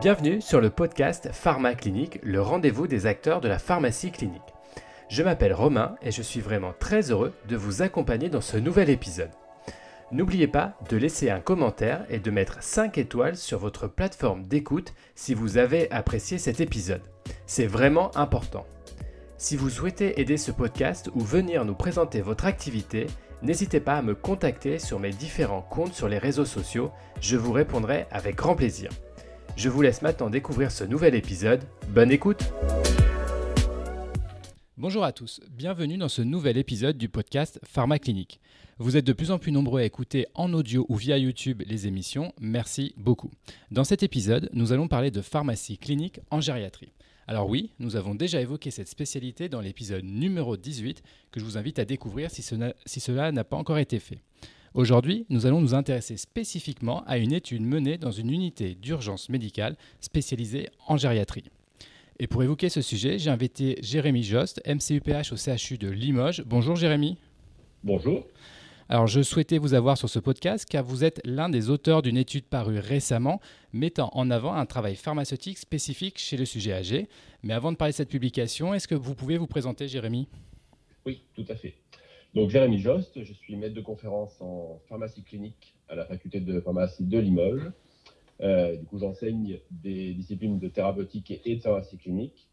Bienvenue sur le podcast Pharma Clinique, le rendez-vous des acteurs de la pharmacie clinique. Je m'appelle Romain et je suis vraiment très heureux de vous accompagner dans ce nouvel épisode. N'oubliez pas de laisser un commentaire et de mettre 5 étoiles sur votre plateforme d'écoute si vous avez apprécié cet épisode. C'est vraiment important. Si vous souhaitez aider ce podcast ou venir nous présenter votre activité, n'hésitez pas à me contacter sur mes différents comptes sur les réseaux sociaux, je vous répondrai avec grand plaisir. Je vous laisse maintenant découvrir ce nouvel épisode. Bonne écoute Bonjour à tous, bienvenue dans ce nouvel épisode du podcast Pharma Clinique. Vous êtes de plus en plus nombreux à écouter en audio ou via YouTube les émissions, merci beaucoup. Dans cet épisode, nous allons parler de pharmacie clinique en gériatrie. Alors oui, nous avons déjà évoqué cette spécialité dans l'épisode numéro 18 que je vous invite à découvrir si cela n'a pas encore été fait. Aujourd'hui, nous allons nous intéresser spécifiquement à une étude menée dans une unité d'urgence médicale spécialisée en gériatrie. Et pour évoquer ce sujet, j'ai invité Jérémy Jost, MCUPH au CHU de Limoges. Bonjour Jérémy. Bonjour. Alors je souhaitais vous avoir sur ce podcast car vous êtes l'un des auteurs d'une étude parue récemment mettant en avant un travail pharmaceutique spécifique chez le sujet âgé. Mais avant de parler de cette publication, est-ce que vous pouvez vous présenter Jérémy? Oui, tout à fait. Donc, Jérémy Jost, je suis maître de conférence en pharmacie clinique à la faculté de pharmacie de Limoges. Euh, du coup, j'enseigne des disciplines de thérapeutique et de pharmacie clinique.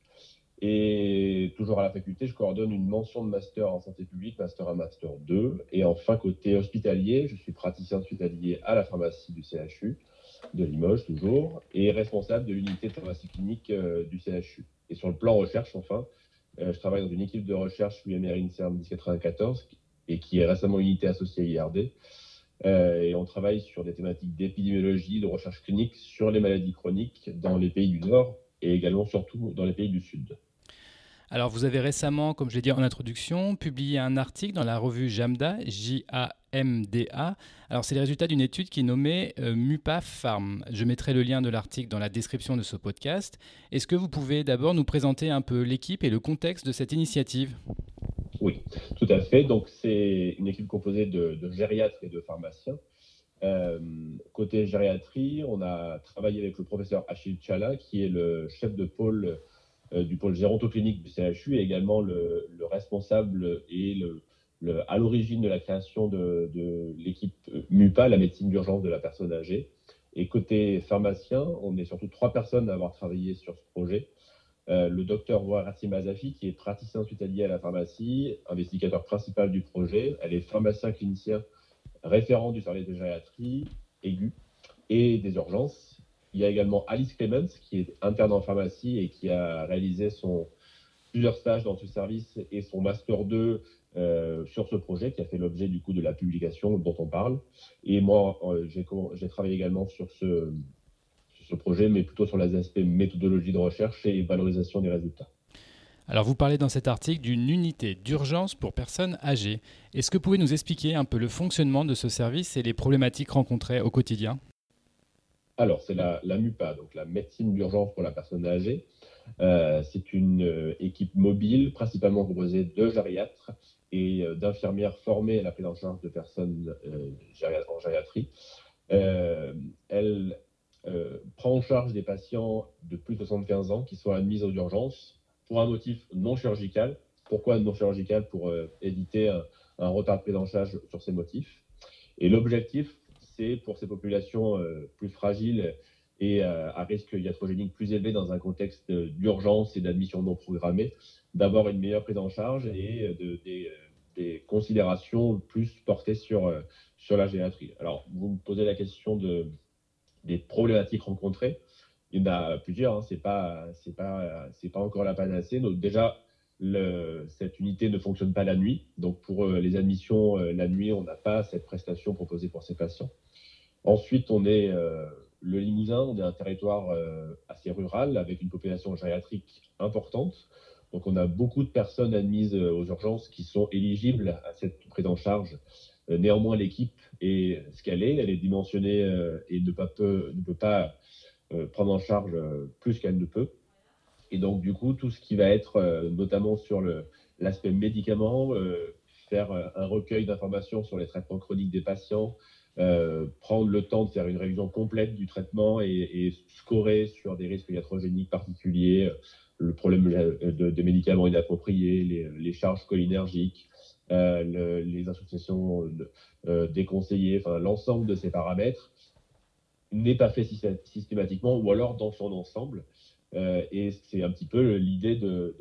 Et toujours à la faculté, je coordonne une mention de master en santé publique, master 1, master 2. Et enfin, côté hospitalier, je suis praticien hospitalier à la pharmacie du CHU de Limoges, toujours, et responsable de l'unité de pharmacie clinique euh, du CHU. Et sur le plan recherche, enfin, euh, je travaille dans une équipe de recherche UMR INSERM 1094 et qui est récemment unité associée à IRD. Euh, et on travaille sur des thématiques d'épidémiologie, de recherche clinique sur les maladies chroniques dans les pays du Nord et également surtout dans les pays du Sud. Alors vous avez récemment, comme je l'ai dit en introduction, publié un article dans la revue JAMDA, J-A-M-D-A. Alors c'est les résultats d'une étude qui est nommée euh, MUPA Pharm. Je mettrai le lien de l'article dans la description de ce podcast. Est-ce que vous pouvez d'abord nous présenter un peu l'équipe et le contexte de cette initiative? Oui, tout à fait. Donc c'est une équipe composée de, gériatres et de pharmaciens. Euh, côté gériatrie, on a travaillé avec le professeur Achille Chala, qui est le chef de pôle du pôle gérontoclinique du CHU et également le, responsable et le, à l'origine de la création de, l'équipe MUPA, la médecine d'urgence de la personne âgée. Et côté pharmacien, on est surtout trois personnes à avoir travaillé sur ce projet. Euh, le docteur Warassi Mazafi, qui est praticien hospitalier à la pharmacie, investigateur principal du projet. Elle est pharmacien clinicien référent du service de gériatrie aiguë et des urgences. Il y a également Alice Clemens, qui est interne en pharmacie et qui a réalisé son, plusieurs stages dans ce service et son Master 2 euh, sur ce projet, qui a fait l'objet du coup de la publication dont on parle. Et moi, euh, j'ai travaillé également sur ce, sur ce projet, mais plutôt sur les aspects méthodologie de recherche et valorisation des résultats. Alors vous parlez dans cet article d'une unité d'urgence pour personnes âgées. Est-ce que vous pouvez nous expliquer un peu le fonctionnement de ce service et les problématiques rencontrées au quotidien? Alors, c'est la, MUPA, donc la médecine d'urgence pour la personne âgée. Euh, c'est une euh, équipe mobile, principalement composée de gériatres et euh, d'infirmières formées à la prise en charge de personnes en gériatrie. elle prend en charge des patients de plus de 75 ans qui sont admis aux urgences pour un motif non chirurgical. Pourquoi non chirurgical? Pour éviter un, un retard de prise en charge sur ces motifs. Et l'objectif, c'est pour ces populations euh, plus fragiles et euh, à risque iatrogénique plus élevé dans un contexte d'urgence et d'admission non programmée, d'avoir une meilleure prise en charge et euh, de, des, considérations plus portées sur, sur la géatrie. Alors, vous me posez la question de, des problématiques rencontrées. Il y en a plusieurs, hein. ce n'est pas, pas, pas encore la panacée. Déjà, cette unité ne fonctionne pas la nuit. Donc, pour les admissions la nuit, on n'a pas cette prestation proposée pour ces patients. Ensuite, on est euh, le Limousin, on est un territoire euh, assez rural avec une population gériatrique importante. Donc, on a beaucoup de personnes admises euh, aux urgences qui sont éligibles à cette prise en charge. néanmoins, l'équipe est ce qu'elle est, elle est dimensionnée et ne, peut, ne peut pas prendre en charge plus qu'elle ne peut. Et donc, du coup, tout ce qui va être notamment sur l'aspect médicaments, faire un recueil d'informations sur les traitements chroniques des patients, prendre le temps de faire une révision complète du traitement et, scorer sur des risques iatrogéniques particuliers, le problème de, médicaments inappropriés, les, charges cholinergiques, les associations déconseillées, enfin l'ensemble de ces paramètres n'est pas fait systématiquement ou alors dans son ensemble. Euh, et c'est un petit peu l'idée de,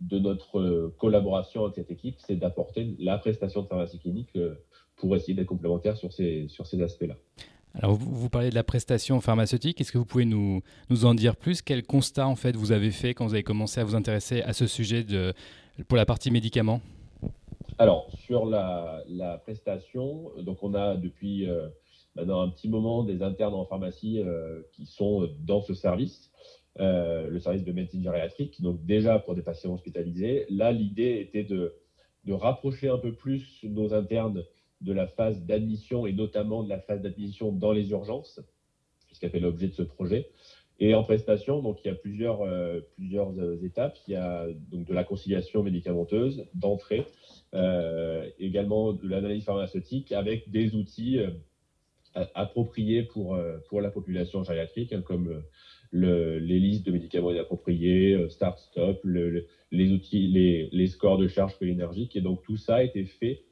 de, notre collaboration avec cette équipe, c'est d'apporter la prestation de pharmacie clinique euh, pour essayer d'être complémentaire sur ces, sur ces aspects-là. Alors, vous, vous, parlez de la prestation pharmaceutique. Est-ce que vous pouvez nous, nous en dire plus? Quel constat, en fait, vous avez fait quand vous avez commencé à vous intéresser à ce sujet de, pour la partie médicaments? Alors, sur la, la, prestation, donc on a depuis euh, maintenant un petit moment des internes en pharmacie qui sont dans ce service. Euh, le service de médecine gériatrique, donc déjà pour des patients hospitalisés. Là, l'idée était de, de, rapprocher un peu plus nos internes de la phase d'admission et notamment de la phase d'admission dans les urgences, a fait l'objet de ce projet. Et en prestation, donc il y a plusieurs, euh, plusieurs euh, étapes. Il y a donc de la conciliation médicamenteuse d'entrée, également de l'analyse pharmaceutique avec des outils appropriés pour, pour la population gériatrique, hein, comme les listes de médicaments inappropriés, euh, start-stop, les les, scores de charge cholinergique. Et donc tout ça a été fait.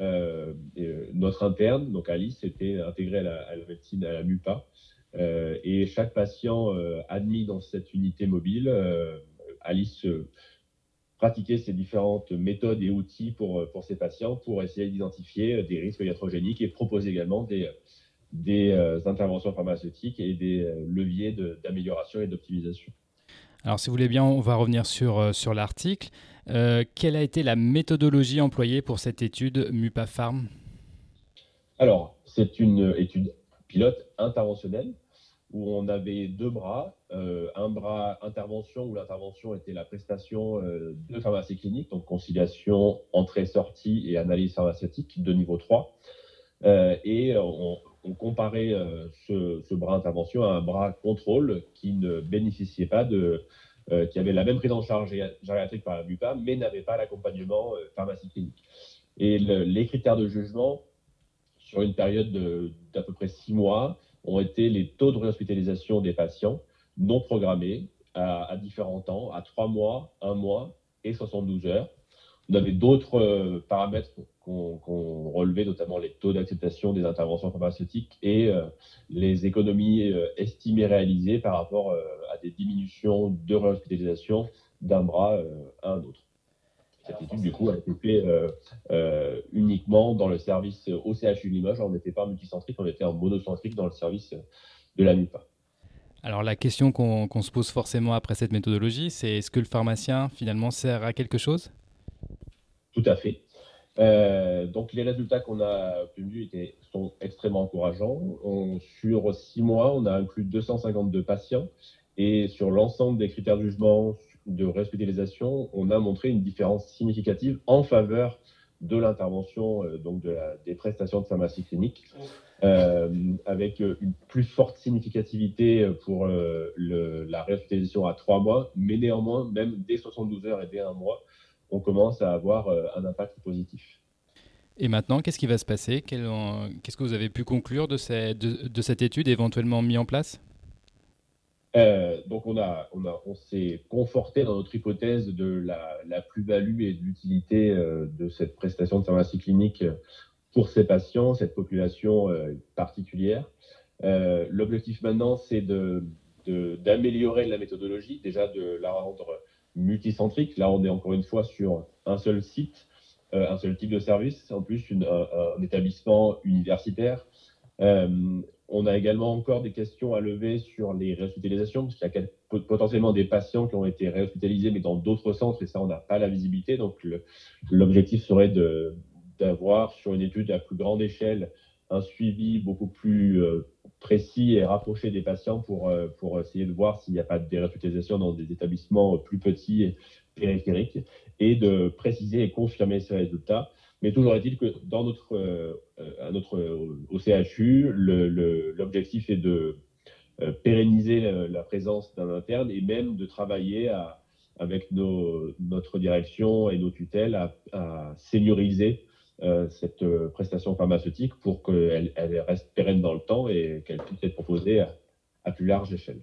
Euh, euh, notre interne, donc Alice, était intégrée à la, médecine, à la MUPA. et chaque patient admis dans cette unité mobile, Alice pratiquait ces différentes méthodes et outils pour, pour ces patients pour essayer d'identifier des risques iatrogéniques et proposer également des, des euh, interventions pharmaceutiques et des euh, leviers d'amélioration et d'optimisation. Alors, si vous voulez bien, on va revenir sur, euh, sur l'article. Quelle a été la méthodologie employée pour cette étude MUPA-Pharm Alors, c'est une étude pilote interventionnelle où on avait deux bras. un bras intervention où l'intervention était la prestation de pharmacie clinique, donc conciliation, entrée-sortie et analyse pharmaceutique de niveau 3. et on, comparait euh, ce, bras intervention à un bras contrôle qui ne bénéficiait pas de, euh, qui avait la même prise en charge gériatrique par la BUPA, mais n'avait pas l'accompagnement euh, pharmacie clinique. Et les critères de jugement sur une période d'à peu près six mois ont été les taux de réhospitalisation des patients non programmés à, à différents temps, à trois mois, un mois et 72 heures. On avait d'autres paramètres qu'on relevait, notamment les taux d'acceptation des interventions pharmaceutiques et euh, les économies euh, estimées réalisées par rapport euh, à des diminutions de réhospitalisation d'un bras à un autre. Cette étude, du coup, a été faite uniquement dans le service OCHU Limoges. On n'était pas multicentrique, on était en monocentrique dans le service de la MUPA. Alors la question qu'on se pose forcément après cette méthodologie, c'est est-ce que le pharmacien finalement sert à quelque chose? Tout à fait. Euh, donc les résultats qu'on a obtenus sont extrêmement encourageants. sur six mois, on a inclus 252 patients et sur l'ensemble des critères de jugement de réhospitalisation, on a montré une différence significative en faveur de l'intervention euh, donc de des prestations de pharmacie clinique, euh, avec une plus forte significativité pour la réhospitalisation à trois mois, mais néanmoins, même dès 72 heures et dès un mois, on commence à avoir euh, un impact positif. Et maintenant, qu'est-ce qui va se passer? Qu'est-ce que vous avez pu conclure de, cette étude éventuellement mis en place? Euh, donc on, a, on, s'est conforté dans notre hypothèse de la, plus-value et de l'utilité euh, de cette prestation de pharmacie clinique pour ces patients, cette population particulière. L'objectif maintenant, c'est d'améliorer la méthodologie, déjà de la rendre multicentrique. Là, on est encore une fois sur un seul site, euh, un seul type de service, en plus un, établissement universitaire. Euh, on a également encore des questions à lever sur les réhospitalisations, parce qu'il y a potentiellement des patients qui ont été réhospitalisés, mais dans d'autres centres, et ça, on n'a pas la visibilité. Donc, l'objectif serait d'avoir sur une étude à plus grande échelle un suivi beaucoup plus euh, précis et rapproché des patients pour, euh, pour essayer de voir s'il n'y a pas de dérespitalisation dans des établissements plus petits et périphériques et de préciser et confirmer ces résultats. Mais toujours est-il que dans notre, euh, à notre, au CHU, l'objectif est de pérenniser la, présence d'un interne et même de travailler avec nos, notre direction et nos tutelles à, à senioriser cette prestation pharmaceutique pour qu'elle reste pérenne dans le temps et qu'elle puisse être proposée à plus large échelle.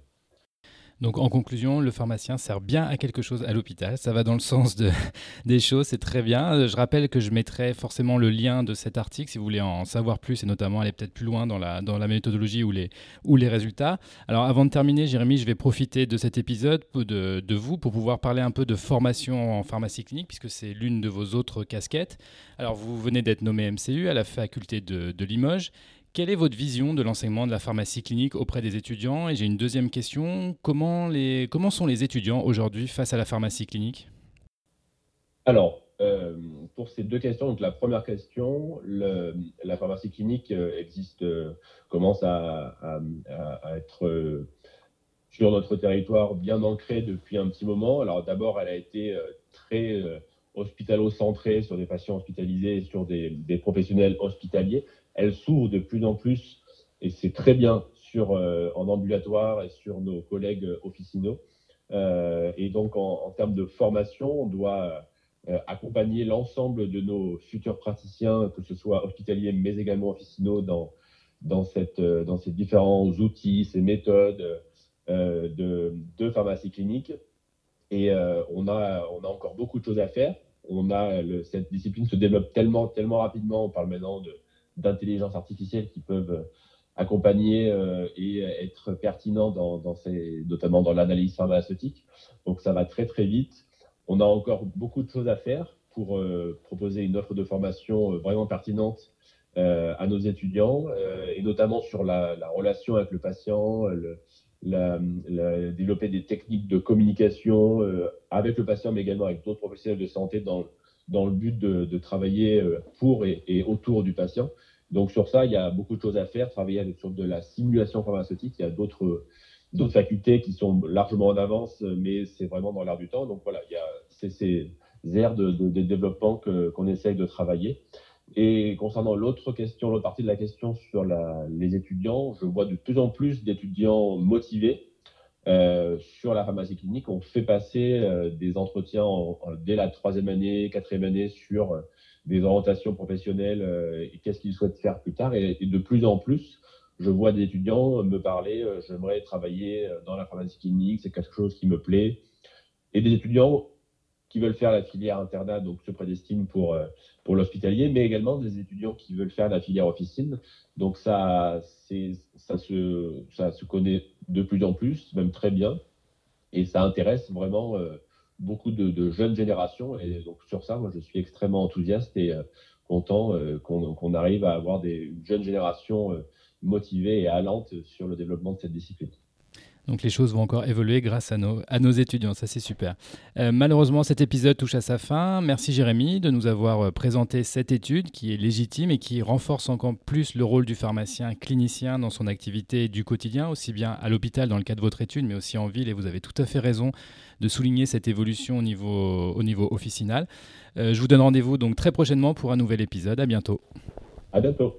Donc en conclusion, le pharmacien sert bien à quelque chose à l'hôpital. Ça va dans le sens de, des choses, c'est très bien. Je rappelle que je mettrai forcément le lien de cet article si vous voulez en savoir plus et notamment aller peut-être plus loin dans la, dans la méthodologie ou les, ou les résultats. Alors avant de terminer, Jérémy, je vais profiter de cet épisode de, de vous pour pouvoir parler un peu de formation en pharmacie clinique puisque c'est l'une de vos autres casquettes. Alors vous venez d'être nommé MCU à la faculté de, de Limoges. Quelle est votre vision de l'enseignement de la pharmacie clinique auprès des étudiants Et j'ai une deuxième question. Comment, sont les étudiants aujourd'hui face à la pharmacie clinique? Alors, euh, pour ces deux questions, donc la première question, la pharmacie clinique euh, existe, euh, commence à, être sur notre territoire bien ancrée depuis un petit moment. Alors d'abord, elle a été très hospitalo-centrée sur des patients hospitalisés et sur des professionnels hospitaliers elle s'ouvre de plus en plus, et c'est très bien, sur, euh, en ambulatoire et sur nos collègues officinaux. Euh, et donc, en, termes de formation, on doit euh, accompagner l'ensemble de nos futurs praticiens, que ce soit hospitaliers, mais également officinaux, dans, dans, cette, dans ces différents outils, ces méthodes de, de, pharmacie clinique. Et on, a, on a encore beaucoup de choses à faire. On a cette discipline se développe tellement, tellement rapidement. On parle maintenant de d'intelligence artificielle qui peuvent euh, accompagner euh, et être pertinents dans, notamment dans l'analyse pharmaceutique. Donc ça va très très vite. On a encore beaucoup de choses à faire pour euh, proposer une offre de formation vraiment pertinente à nos étudiants et notamment sur la, relation avec le patient, développer des techniques de communication avec le patient mais également avec d'autres professionnels de santé dans, dans le but de, travailler pour et, autour du patient. Donc sur ça, il y a beaucoup de choses à faire, travailler sur de la simulation pharmaceutique. Il y a d'autres d'autres facultés qui sont largement en avance, mais c'est vraiment dans l'air du temps. Donc voilà, il y a ces aires de, développement qu'on essaye de travailler. Et concernant l'autre question, l'autre partie de la question sur les étudiants, je vois de plus en plus d'étudiants motivés euh, sur la pharmacie clinique. On fait passer euh, des entretiens dès la troisième année, quatrième année sur des orientations professionnelles euh, et qu'est-ce qu'ils souhaitent faire plus tard. Et, de plus en plus, je vois des étudiants me parler, euh, j'aimerais travailler euh, dans la pharmacie clinique, c'est quelque chose qui me plaît. Et des étudiants qui veulent faire la filière internat, donc se prédestinent pour, pour l'hospitalier, mais également des étudiants qui veulent faire la filière officine. Donc ça, ça, se, ça se connaît de plus en plus, même très bien, et ça intéresse vraiment beaucoup de, jeunes générations. Et donc sur ça, moi, je suis extrêmement enthousiaste et euh, content euh, qu'on arrive à avoir des jeunes générations euh, motivées et allantes sur le développement de cette discipline. Donc les choses vont encore évoluer grâce à nos, étudiants, ça c'est super. Euh, malheureusement, cet épisode touche à sa fin. Merci Jérémy de nous avoir euh, présenté cette étude qui est légitime et qui renforce encore plus le rôle du pharmacien clinicien dans son activité du quotidien, aussi bien à l'hôpital dans le cas de votre étude, mais aussi en ville. Et vous avez tout à fait raison de souligner cette évolution au niveau, au niveau officinal. Euh, je vous donne rendez-vous donc très prochainement pour un nouvel épisode. À bientôt. À bientôt.